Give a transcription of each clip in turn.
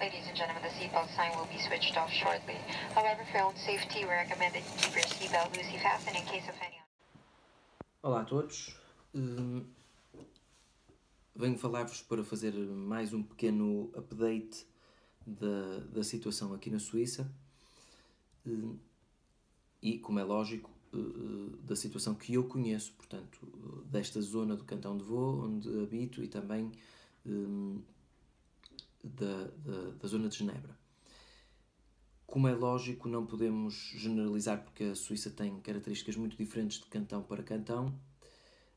Ladies and gentlemen, the seatbelt sign will be switched off shortly. However, for own safety, we recommend that you keep your seatbelt loosely fastened in case of any. Olá a todos. Hum, venho falar-vos para fazer mais um pequeno update da, da situação aqui na Suíça hum, e, como é lógico, uh, da situação que eu conheço, portanto, desta zona do Cantão de Vaud, onde habito, e também hum, da, da, da zona de Genebra. Como é lógico, não podemos generalizar porque a Suíça tem características muito diferentes de cantão para cantão.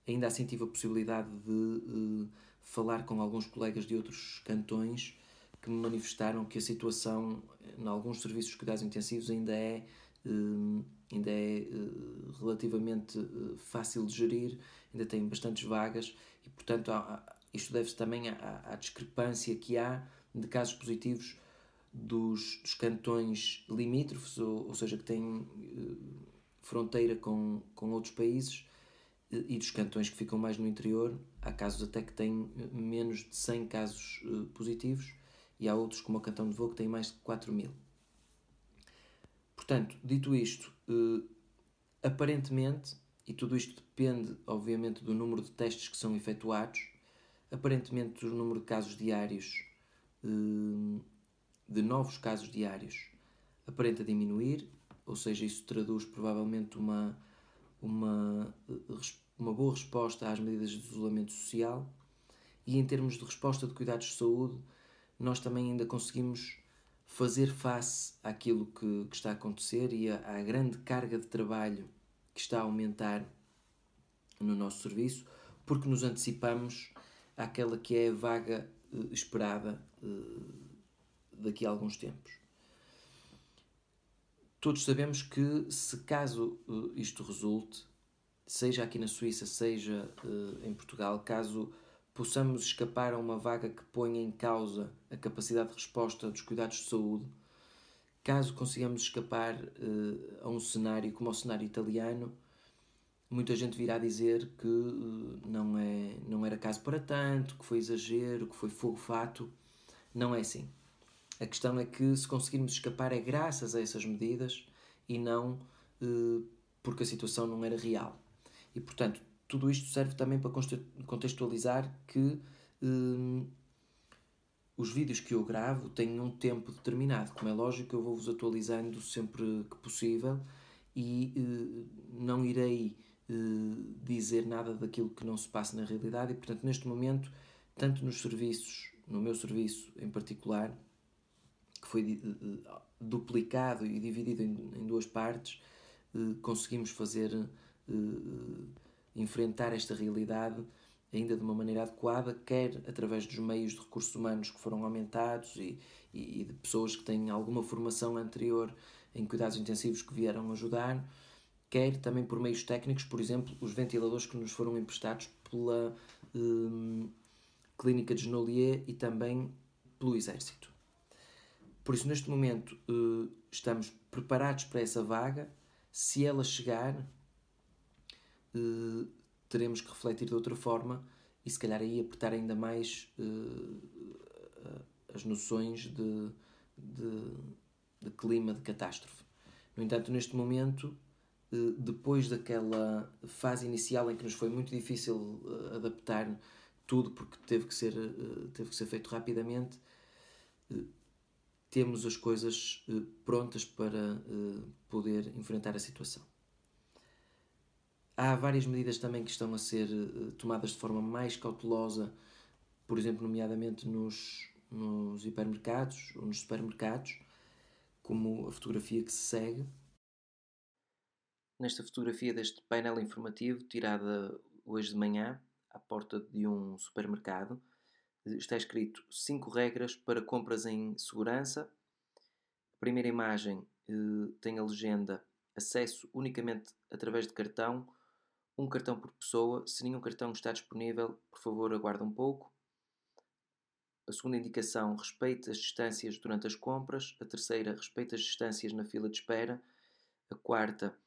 Ainda assim tive a possibilidade de uh, falar com alguns colegas de outros cantões que me manifestaram que a situação em alguns serviços de cuidados intensivos ainda é, uh, ainda é uh, relativamente fácil de gerir, ainda tem bastantes vagas e, portanto, há, isto deve-se também à, à, discrepância que há de casos positivos dos, dos cantões limítrofes, ou, ou, seja, que têm uh, fronteira com, com outros países, uh, e dos cantões que ficam mais no interior. Há casos até que têm eh, menos de 100 casos uh, positivos, e há outros, como o Cantão de Voo, que têm mais de 4 mil. Portanto, dito isto, aparentemente, e tudo isto depende, obviamente, do número de testes que são efetuados, Aparentemente, o número de casos diários, de novos casos diários, aparenta diminuir, ou seja, isso traduz provavelmente uma, uma, uma boa resposta às medidas de isolamento social. E em termos de resposta de cuidados de saúde, nós também ainda conseguimos fazer face àquilo que, que está a acontecer e à, à grande carga de trabalho que está a aumentar no nosso serviço, porque nos antecipamos àquela que é a vaga esperada uh, daqui a alguns tempos. Todos sabemos que, se caso uh, isto resulte, seja aqui na Suíça, seja em Portugal, caso possamos escapar a uma vaga que ponha em causa a capacidade de resposta dos cuidados de saúde, caso consigamos escapar a um cenário como o cenário italiano, muita gente virá dizer que uh, não, é, não era caso para tanto, que foi exagero, que foi fogo-fato. Não é assim. A questão é que se conseguirmos escapar é graças a essas medidas e não uh, porque a situação não era real. E portanto, tudo isto serve também para contextualizar que uh, os vídeos que eu gravo têm um tempo determinado. Como é lógico, eu vou-vos atualizando sempre que possível e não irei eh, dizer nada daquilo que não se passa na realidade e, portanto, neste momento, tanto nos serviços, no meu serviço em particular, que foi uh, duplicado e dividido em, duas partes, conseguimos fazer enfrentar esta realidade ainda de uma maneira adequada, quer através dos meios de recursos humanos que foram aumentados e, e de pessoas que têm alguma formação anterior em cuidados intensivos que vieram ajudar, quer também por meios técnicos, por exemplo, os ventiladores que nos foram emprestados pela um, Clínica de Genolier e também pelo Exército. Por isso, neste momento, uh, estamos preparados para essa vaga. Se ela chegar, uh, teremos que refletir de outra forma e, se calhar, aí apertar ainda mais uh, as noções de, de, de clima de catástrofe. No entanto, neste momento, depois daquela fase inicial em que nos foi muito difícil eh, adaptar tudo porque teve que ser, eh, teve que ser feito rapidamente, temos as coisas prontas para poder enfrentar a situação. Há várias medidas também que estão a ser tomadas de forma mais cautelosa, por exemplo, nomeadamente nos, nos hipermercados ou nos supermercados, como a fotografia que se segue nesta fotografia deste painel informativo tirada hoje de manhã à porta de um supermercado. Está escrito 5 regras para compras em segurança. A primeira imagem eh, tem a legenda acesso unicamente através de cartão, um cartão por pessoa. Se nenhum cartão está disponível, por favor aguarde um pouco. A segunda indicação, respeite as distâncias durante as compras. A terceira, respeite as distâncias na fila de espera. A quarta,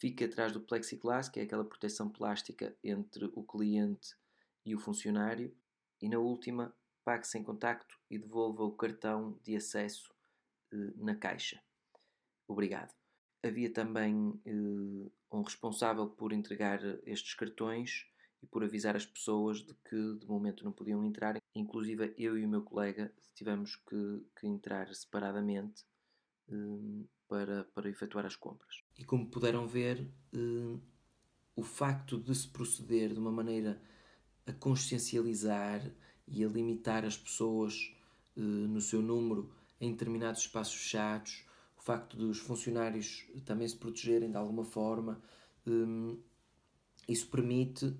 fica atrás do plexiglass, que é aquela proteção plástica entre o cliente e o funcionário. E na última, pague sem contacto e devolva o cartão de acesso eh, na caixa. Obrigado. Havia também eh, um responsável por entregar estes cartões e por avisar as pessoas de que de momento não podiam entrar. Inclusive eu e o meu colega tivemos que, que entrar separadamente para, para efetuar as compras. E como puderam ver, o facto de se proceder de uma maneira a consciencializar e a limitar as pessoas uh, no seu número em determinados espaços fechados, o facto dos funcionários também se protegerem de alguma forma, isso permite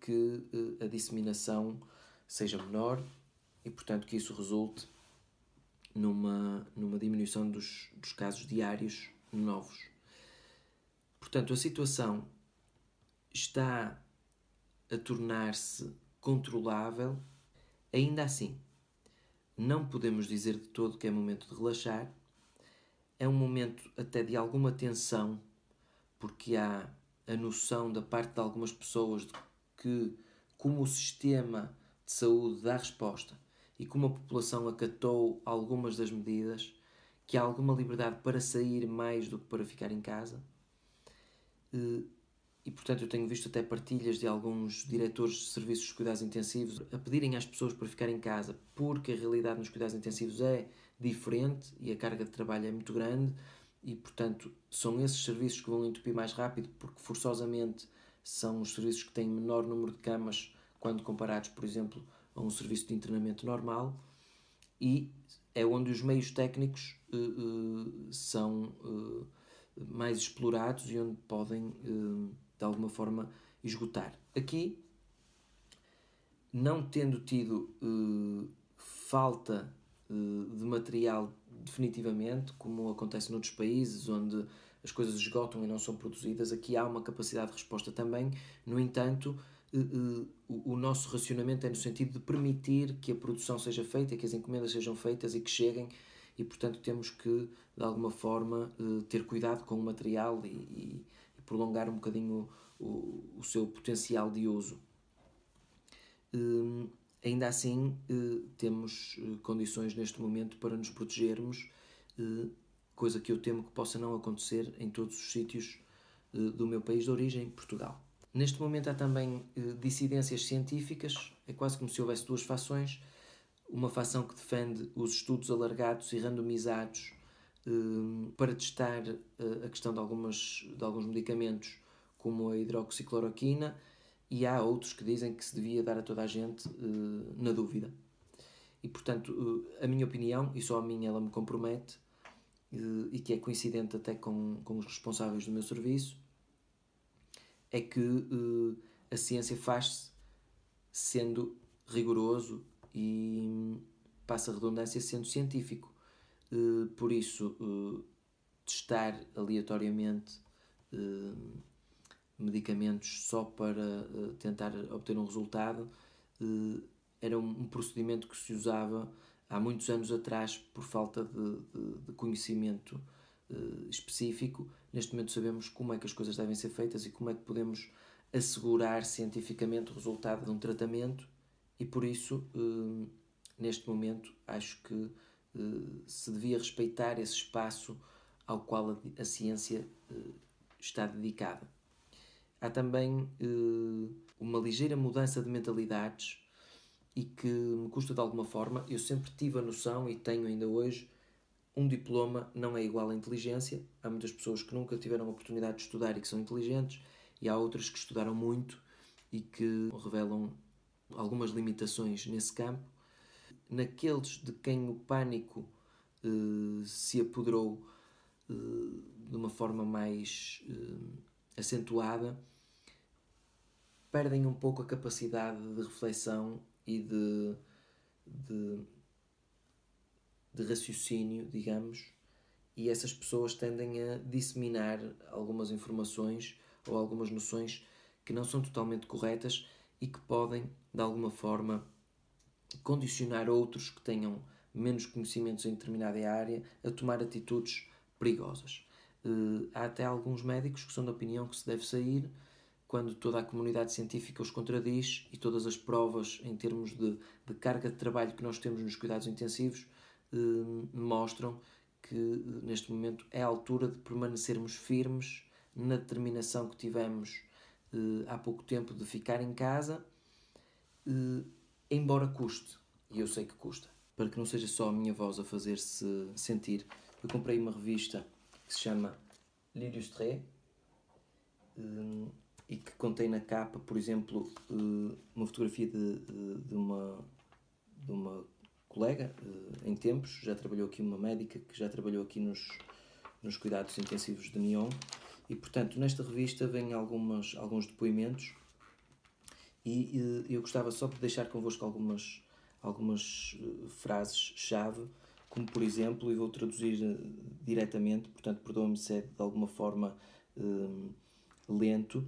que a disseminação seja menor e, portanto, que isso resulte numa, numa diminuição dos, dos casos diários novos. Portanto, a situação está a tornar-se controlável, ainda assim, não podemos dizer de todo que é momento de relaxar. É um momento até de alguma tensão, porque há a noção da parte de algumas pessoas de que, como o sistema de saúde dá resposta e como a população acatou algumas das medidas, que há alguma liberdade para sair mais do que para ficar em casa. Eh, e portanto eu tenho visto até partilhas de alguns diretores de serviços de cuidados intensivos a pedirem às pessoas para ficar em casa porque a realidade nos cuidados intensivos é diferente e a carga de trabalho é muito grande e portanto são esses serviços que vão entupir mais rápido porque forçosamente são os serviços que têm menor número de camas quando comparados, por exemplo, a um serviço de internamento normal e é onde os meios técnicos uh, uh, são uh, mais explorados e onde podem de alguma forma esgotar. Aqui, não tendo tido falta de material definitivamente, como acontece noutros países onde as coisas esgotam e não são produzidas, aqui há uma capacidade de resposta também. No entanto, o, o nosso racionamento é no sentido de permitir que a produção seja feita, que as encomendas sejam feitas e que cheguem e portanto temos que de alguma forma ter cuidado com o material e, e, prolongar um bocadinho o, o seu potencial de uso. Ainda assim, eh, temos eh, condições neste momento para nos protegermos, eh, coisa que eu temo que possa não acontecer em todos os sítios do meu país de origem, Portugal. Neste momento há também dissidências científicas, é quase como se houvesse duas fações. Uma fação que defende os estudos alargados e randomizados Hum, para testar eh, a questão de, algumas, de alguns medicamentos, como a hidroxicloroquina, e há outros que dizem que se devia dar a toda a gente eh, na dúvida. E portanto, eh, a minha opinião, e só a minha ela me compromete, e que é coincidente até com, com os responsáveis do meu serviço, é que a ciência faz-se sendo rigoroso e, passa a redundância, sendo científico. Eh, por isso, uh, testar aleatoriamente uh, medicamentos só para tentar obter um resultado era um, um, procedimento que se usava há muitos anos atrás por falta de, de, de conhecimento específico. Neste momento sabemos como é que as coisas devem ser feitas e como é que podemos assegurar cientificamente o resultado de um tratamento e por isso, neste momento, acho que eh, se devia respeitar esse espaço ao qual a, ciência eh, está dedicada. Há também eh, uma ligeira mudança de mentalidades e que me custa de alguma forma. Eu sempre tive a noção e tenho ainda hoje um diploma não é igual à inteligência. Há muitas pessoas que nunca tiveram a oportunidade de estudar e que são inteligentes, e há outras que estudaram muito e que revelam algumas limitações nesse campo naqueles de quem o pânico uh, se apoderou uh, de uma forma mais uh, acentuada, perdem um pouco a capacidade de reflexão e de, de, de raciocínio, digamos, e essas pessoas tendem a disseminar algumas informações ou algumas noções que não são totalmente corretas e que podem, de alguma forma, condicionar outros que tenham menos conhecimentos em determinada área a tomar atitudes perigosas. Uh, há até alguns médicos que são da opinião que se deve sair quando toda a comunidade científica os contradiz e todas as provas em termos de, de carga de trabalho que nós temos nos cuidados intensivos mostram que eh, neste momento é a altura de permanecermos firmes na determinação que tivemos eh, há pouco tempo de ficar em casa, eh, embora custe, e eu sei que custa, para que não seja só a minha voz a fazer-se sentir. Eu comprei uma revista que se chama L'Illustré eh, e que contém na capa, por exemplo, eh, uma fotografia de, de, de uma, de uma colega eh, em tempos, já trabalhou aqui uma médica que já trabalhou aqui nos, nos cuidados intensivos de Nyon e portanto nesta revista vêm algumas, alguns depoimentos e, e eu gostava só de deixar convosco algumas, algumas frases-chave como por exemplo, e vou traduzir diretamente, portanto perdoa-me se é de alguma forma lento,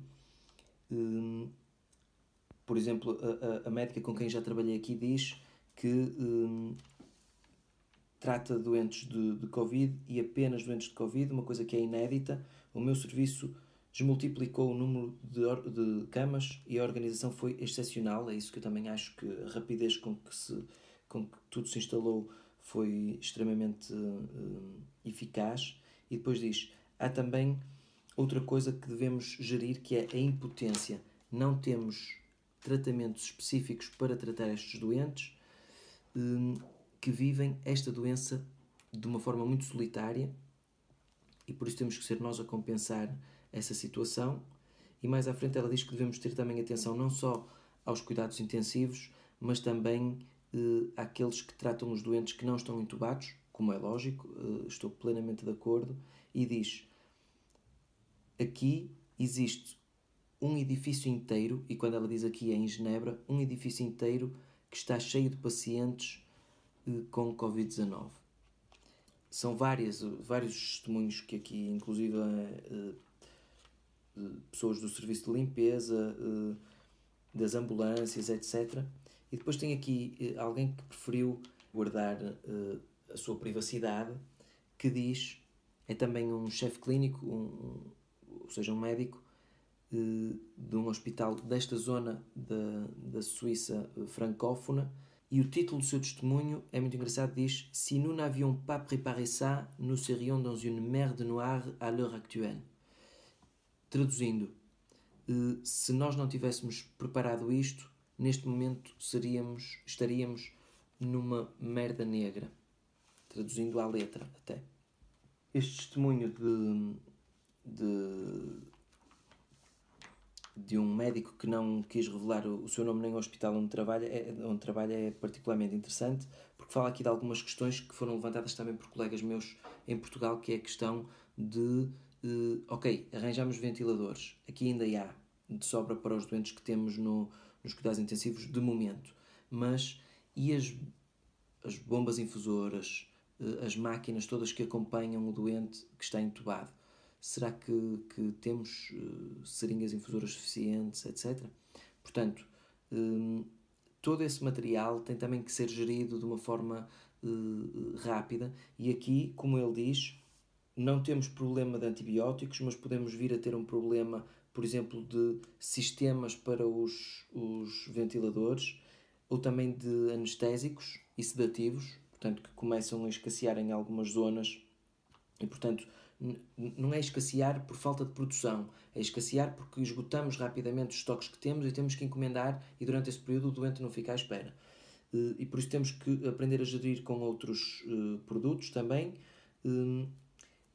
por exemplo, a, a, médica com quem já trabalhei aqui diz que um, trata doentes de, de Covid e apenas doentes de Covid, uma coisa que é inédita. O meu serviço desmultiplicou o número de, de camas e a organização foi excepcional. É isso que eu também acho que a rapidez com que, se, com que tudo se instalou foi extremamente uh, eficaz. E depois diz: há também outra coisa que devemos gerir que é a impotência. Não temos tratamentos específicos para tratar estes doentes Hum, que vivem esta doença de uma forma muito solitária e por isso temos que ser nós a compensar essa situação. E mais à frente ela diz que devemos ter também atenção não só aos cuidados intensivos, mas também eh, àqueles que tratam os doentes que não estão entubados, como é lógico, eh, estou plenamente de acordo, e diz: aqui existe um edifício inteiro, e quando ela diz aqui é em Genebra, um edifício inteiro que está cheio de pacientes eh, com Covid-19. São várias, vários testemunhos que aqui, inclusive, eh, eh, pessoas do serviço de limpeza, das ambulâncias, etc. E depois tem aqui alguém que preferiu guardar a sua privacidade, que diz, é também um chefe clínico, um, ou seja, um médico, de um hospital desta zona da, da Suíça francófona. E o título do seu testemunho é muito engraçado: diz Si nous n'avions pas préparé ça, nous serions dans une merde noire à l'heure actuelle. Traduzindo, se nós não tivéssemos preparado isto, neste momento seríamos, estaríamos numa merda negra. Traduzindo à letra, até. Este testemunho de, de de um médico que não quis revelar o, seu nome nem o hospital onde trabalha, é, onde trabalha é particularmente interessante, porque fala aqui de algumas questões que foram levantadas também por colegas meus em Portugal, que é a questão de, uh, ok, arranjamos ventiladores, aqui ainda há de sobra para os doentes que temos no, nos cuidados intensivos de momento, mas e as, as bombas infusoras, uh, as máquinas todas que acompanham o doente que está entubado? Será que, que temos uh, seringas infusoras suficientes, etc? Portanto, um, todo esse material tem também que ser gerido de uma forma uh, rápida e aqui, como ele diz, não temos problema de antibióticos, mas podemos vir a ter um problema, por exemplo, de sistemas para os, os ventiladores ou também de anestésicos e sedativos, portanto, que começam a escassear em algumas zonas e, portanto, não é escassear por falta de produção, é escassear porque esgotamos rapidamente os estoques que temos e temos que encomendar e durante esse período o doente não fica à espera. Eh, e por isso temos que aprender a gerir com outros eh, produtos também. Eh,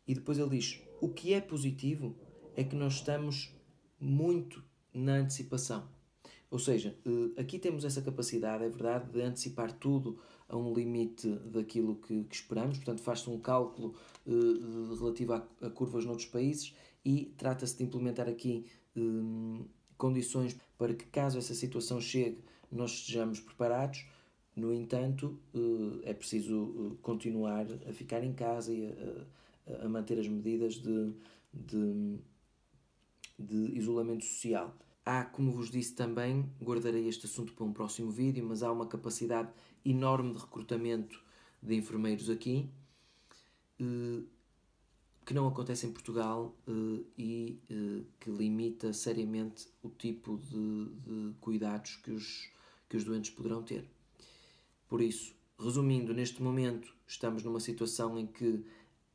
e depois ele diz: o que é positivo é que nós estamos muito na antecipação. Ou seja, aqui temos essa capacidade, é verdade, de antecipar tudo a um limite daquilo que, que esperamos, portanto, faz-se um cálculo uh, relativo a, a, curvas noutros países e trata-se de implementar aqui um, condições para que, caso essa situação chegue, nós estejamos preparados. No entanto, é preciso continuar a ficar em casa e a, a, a manter as medidas de, de, de isolamento social. Há, como vos disse também, guardarei este assunto para um próximo vídeo, mas há uma capacidade enorme de recrutamento de enfermeiros aqui. Uh, que não acontece em Portugal uh, e uh, que limita seriamente o tipo de, de, cuidados que os, que os doentes poderão ter. Por isso, resumindo, neste momento estamos numa situação em que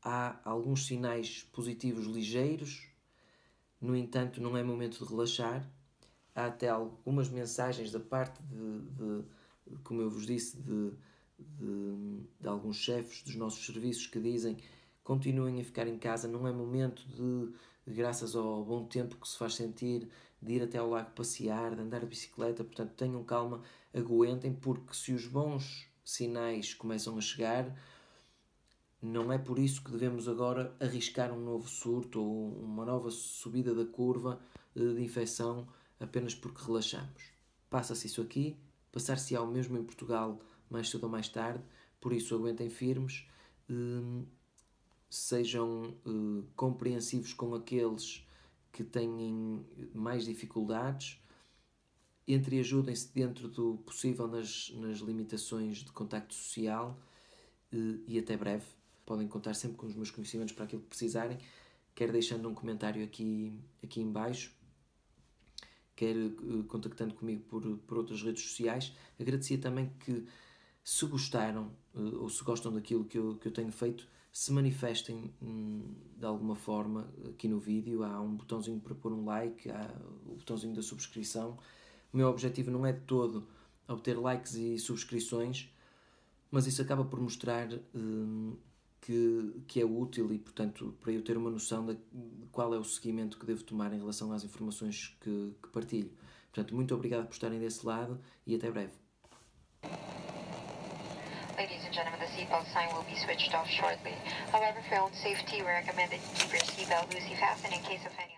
há alguns sinais positivos ligeiros, no entanto, não é momento de relaxar. Há até algumas mensagens da parte de, de como eu vos disse, de, de, de alguns chefes dos nossos serviços que dizem continuem a ficar em casa, não é momento de, graças ao bom tempo que se faz sentir, de ir até ao lago passear, de andar de bicicleta, portanto tenham calma, aguentem, porque se os bons sinais começam a chegar, não é por isso que devemos agora arriscar um novo surto ou uma nova subida da curva eh, de infecção apenas porque relaxamos. Passa-se isso aqui, passar-se-á o mesmo em Portugal mais cedo ou mais tarde, por isso aguentem firmes, hum, sejam uh, compreensivos com aqueles que têm mais dificuldades, entreajudem-se dentro do possível nas, nas limitações de contacto social uh, e até breve. Podem contar sempre com os meus conhecimentos para aquilo que precisarem, quer deixando um comentário aqui, aqui em baixo, quer uh, contactando comigo por, por outras redes sociais. Agradecia também que se gostaram ou se gostam daquilo que eu, que eu tenho feito, se manifestem hum, de alguma forma aqui no vídeo. Há um botãozinho para pôr um like, há o botãozinho da subscrição. O meu objetivo não é de todo obter likes e subscrições, mas isso acaba por mostrar hum, que, que é útil e, portanto, para eu ter uma noção de qual é o seguimento que devo tomar em relação às informações que, que partilho. Portanto, muito obrigado por estarem desse lado e até breve. Ladies and gentlemen, the seatbelt sign will be switched off shortly. However, for own safety, we recommend that you keep your seatbelt loosely fastened in case of any